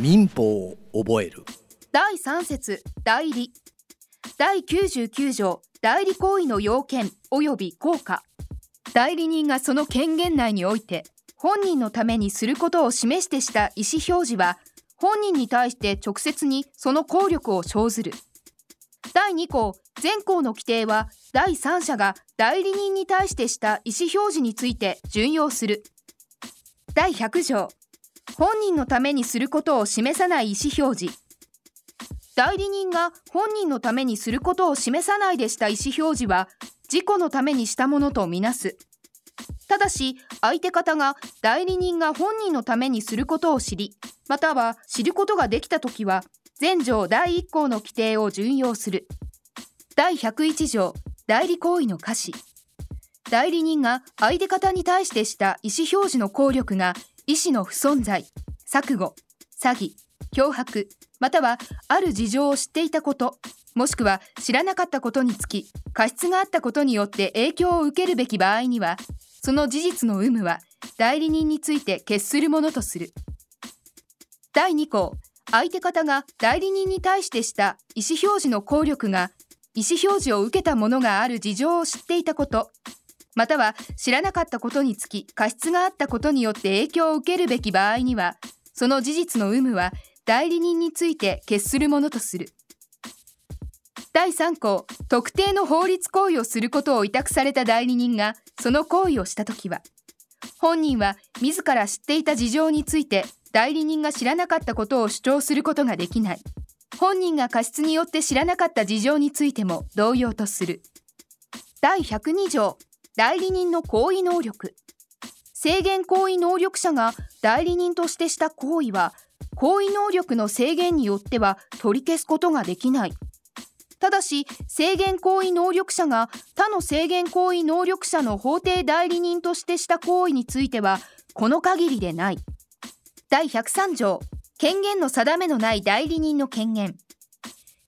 民法を覚える。第3節代理。第99条代理行為の要件及び効果。代理人がその権限内において本人のためにすることを示してした意思表示は本人に対して直接にその効力を生ずる。第2項前項の規定は第三者が代理人に対してした意思表示について準用する。第100条本人のためにすることを示さない意思表示。代理人が本人のためにすることを示さないでした意思表示は自己のためにしたものとみなす。ただし相手方が代理人が本人のためにすることを知りまたは知ることができたときは前条第1項の規定を準用する。第101条代理行為の可視。代理人が相手方に対してした意思表示の効力が意思の不存在錯誤詐欺脅迫。またはある事情を知っていたこともしくは知らなかったことにつき過失があったことによって影響を受けるべき場合にはその事実の有無は代理人について決するものとする。第2項相手方が代理人に対してした意思表示の効力が意思表示を受けたものがある事情を知っていたこと。または知らなかったことにつき過失があったことによって影響を受けるべき場合にはその事実の有無は代理人について決するものとする。第3項特定の法律行為をすることを委託された代理人がその行為をしたときは本人は自ら知っていた事情について代理人が知らなかったことを主張することができない。本人が過失によって知らなかった事情についても同様とする。第102条代理人の行為能力。制限行為能力者が代理人としてした行為は行為能力の制限によっては取り消すことができない。ただし制限行為能力者が他の制限行為能力者の法定代理人としてした行為についてはこの限りでない。第103条。権限の定めのない代理人の権限。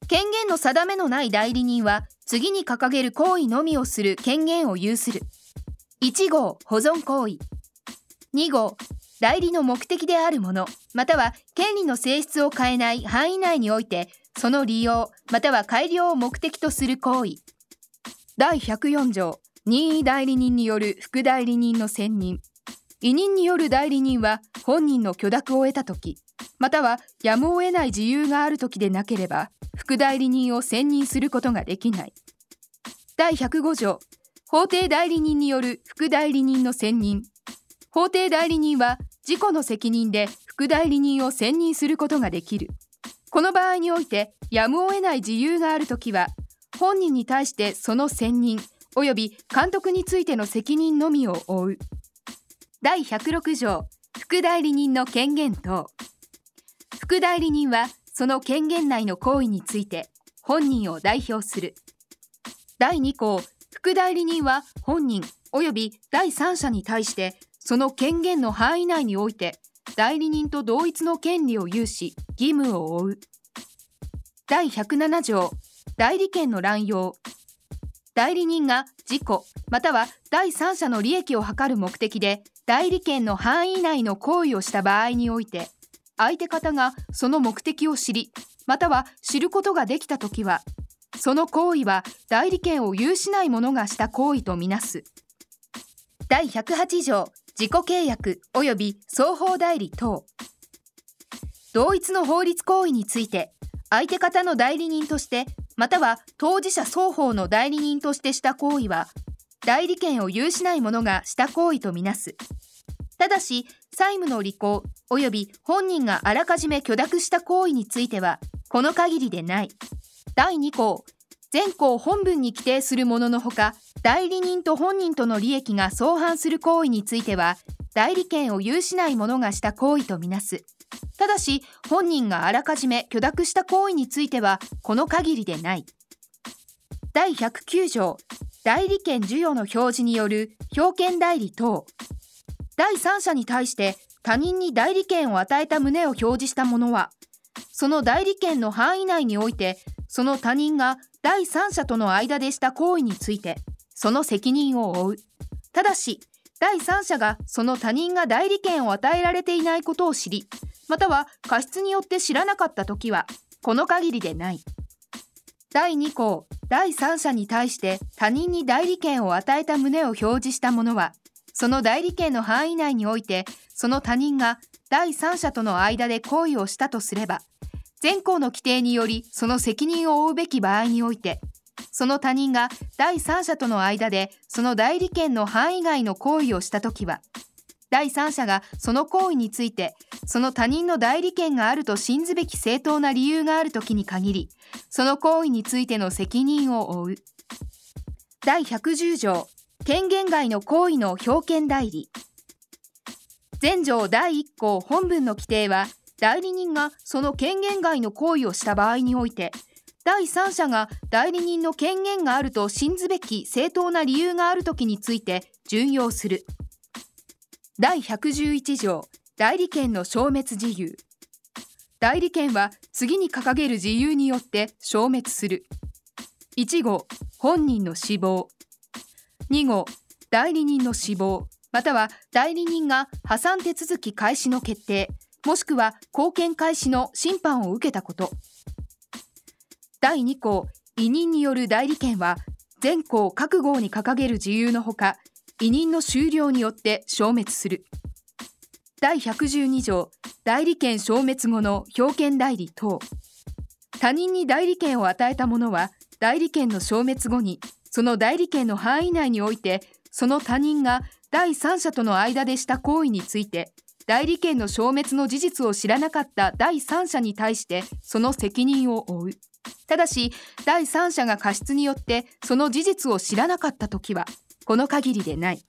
権限の定めのない代理人は次に掲げる行為のみをする権限を有する。1号保存行為。2号代理の目的であるものまたは権利の性質を変えない範囲内においてその利用または改良を目的とする行為。第104条任意代理人による副代理人の選任。委任による代理人は本人の許諾を得た時またはやむを得ない自由がある時でなければ副代理人を選任することができない。第105条。法定代理人による副代理人の選任。法定代理人は自己の責任で副代理人を選任することができる。この場合においてやむを得ない自由があるときは本人に対してその選任及び監督についての責任のみを負う。第106条。副代理人の権限等。副代理人はその権限内の行為について本人を代表する。第2項副代理人は本人及び第三者に対してその権限の範囲内において代理人と同一の権利を有し義務を負う。第107条代理権の乱用。代理人が自己または第三者の利益を図る目的で代理権の範囲内の行為をした場合において相手方がその目的を知りまたは知ることができたときはその行為は代理権を有しない者がした行為とみなす。第108条自己契約及び双方代理等。同一の法律行為について相手方の代理人としてまたは当事者双方の代理人としてした行為は代理権を有しない者がした行為とみなす。ただし債務の履行及び本人があらかじめ許諾した行為についてはこの限りでない。第2項全項本文に規定するもののほか代理人と本人との利益が相反する行為については代理権を有しない者がした行為とみなす。ただし本人があらかじめ許諾した行為についてはこの限りでない。第109条代理権授与の表示による表権代理等。第三者に対して他人に代理権を与えた旨を表示した者はその代理権の範囲内においてその他人が第三者との間でした行為についてその責任を負う。ただし第三者がその他人が代理権を与えられていないことを知りまたは過失によって知らなかったときはこの限りでない。第2項第三者に対して他人に代理権を与えた旨を表示した者はその代理権の範囲内においてその他人が第三者との間で行為をしたとすれば前項の規定によりその責任を負うべき場合においてその他人が第三者との間でその代理権の範囲外の行為をしたときは第三者がその行為についてその他人の代理権があると信ずべき正当な理由があるときに限りその行為についての責任を負う。第110条権限外の行為の表権代理。前条第1項本文の規定は代理人がその権限外の行為をした場合において第三者が代理人の権限があると信ずべき正当な理由があるときについて準用する。第111条代理権の消滅自由。代理権は次に掲げる自由によって消滅する。1号本人の死亡。2号代理人の死亡または代理人が破産手続き開始の決定もしくは貢献開始の審判を受けたこと。第2項委任による代理権は全項各号に掲げる自由のほか委任の終了によって消滅する。第112条代理権消滅後の表権代理等。他人に代理権を与えた者は代理権の消滅後にその代理権の範囲内においてその他人が第三者との間でした行為について代理権の消滅の事実を知らなかった第三者に対してその責任を負う。ただし第三者が過失によってその事実を知らなかった時はこの限りでない。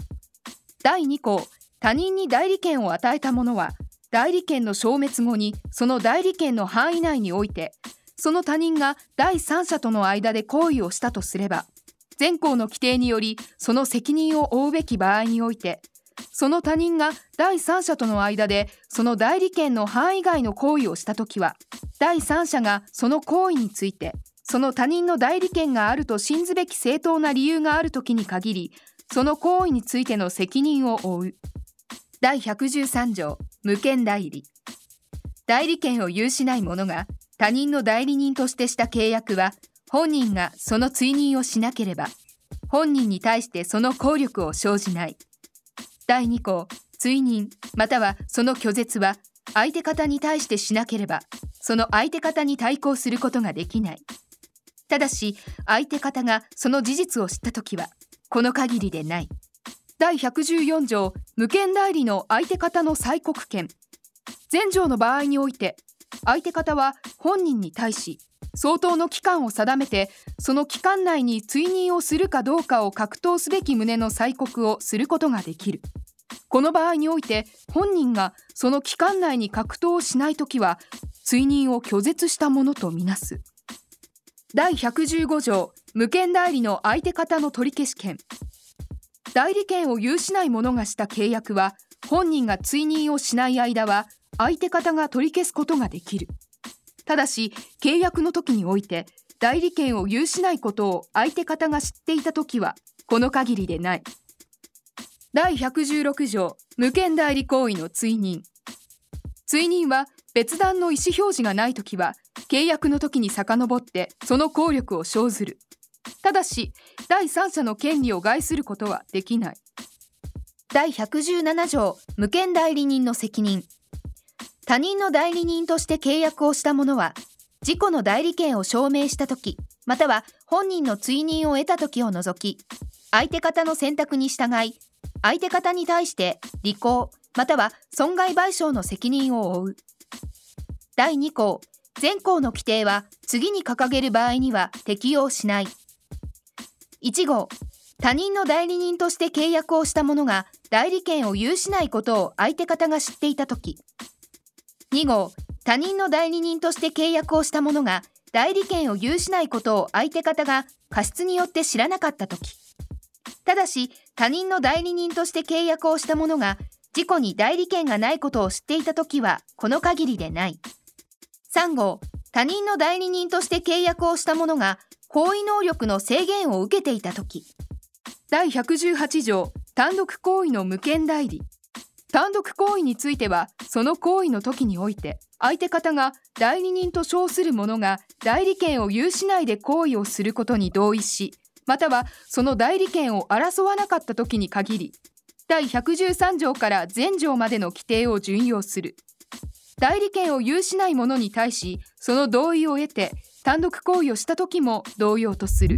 第2項他人に代理権を与えた者は代理権の消滅後にその代理権の範囲内においてその他人が第三者との間で行為をしたとすれば前項の規定によりその責任を負うべき場合においてその他人が第三者との間でその代理権の範囲外の行為をしたときは第三者がその行為についてその他人の代理権があると信ずべき正当な理由があるときに限りその行為についての責任を負う。第113条無権代理。代理権を有しない者が他人の代理人としてした契約は本人がその追認をしなければ本人に対してその効力を生じない。第2項追認またはその拒絶は相手方に対してしなければその相手方に対抗することができない。ただし相手方がその事実を知った時はこの限りでない。第114条無権代理の相手方の催告権。前条の場合において相手方は本人に対し相当の期間を定めてその期間内に追認をするかどうかを格闘すべき旨の催告をすることができる。この場合において本人がその期間内に格闘をしないときは追認を拒絶したものとみなす。第115条無権代理の相手方の取り消し権。代理権を有しない者がした契約は本人が追認をしない間は相手方が取り消すことができる。ただし契約の時において代理権を有しないことを相手方が知っていた時はこの限りでない。第116条無権代理行為の追認。追認は別段の意思表示がない時は契約の時に遡ってその効力を生ずる。ただし第三者の権利を害することはできない。第117条無権代理人の責任。他人の代理人として契約をした者は自己の代理権を証明した時または本人の追認を得た時を除き相手方の選択に従い相手方に対して履行または損害賠償の責任を負う。第2項前項の規定は次に掲げる場合には適用しない。1号他人の代理人として契約をした者が代理権を有しないことを相手方が知っていたとき2号他人の代理人として契約をした者が代理権を有しないことを相手方が過失によって知らなかったときただし他人の代理人として契約をした者が事故に代理権がないことを知っていたときはこの限りでない。3号他人の代理人として契約をした者が行為能力の制限を受けていたとき第118条単独行為の無権代理。単独行為についてはその行為の時において相手方が代理人と称する者が代理権を有しないで行為をすることに同意しまたはその代理権を争わなかった時に限り第113条から全条までの規定を準用する。代理権を有しない者に対しその同意を得て単独行為をした時も同様とする。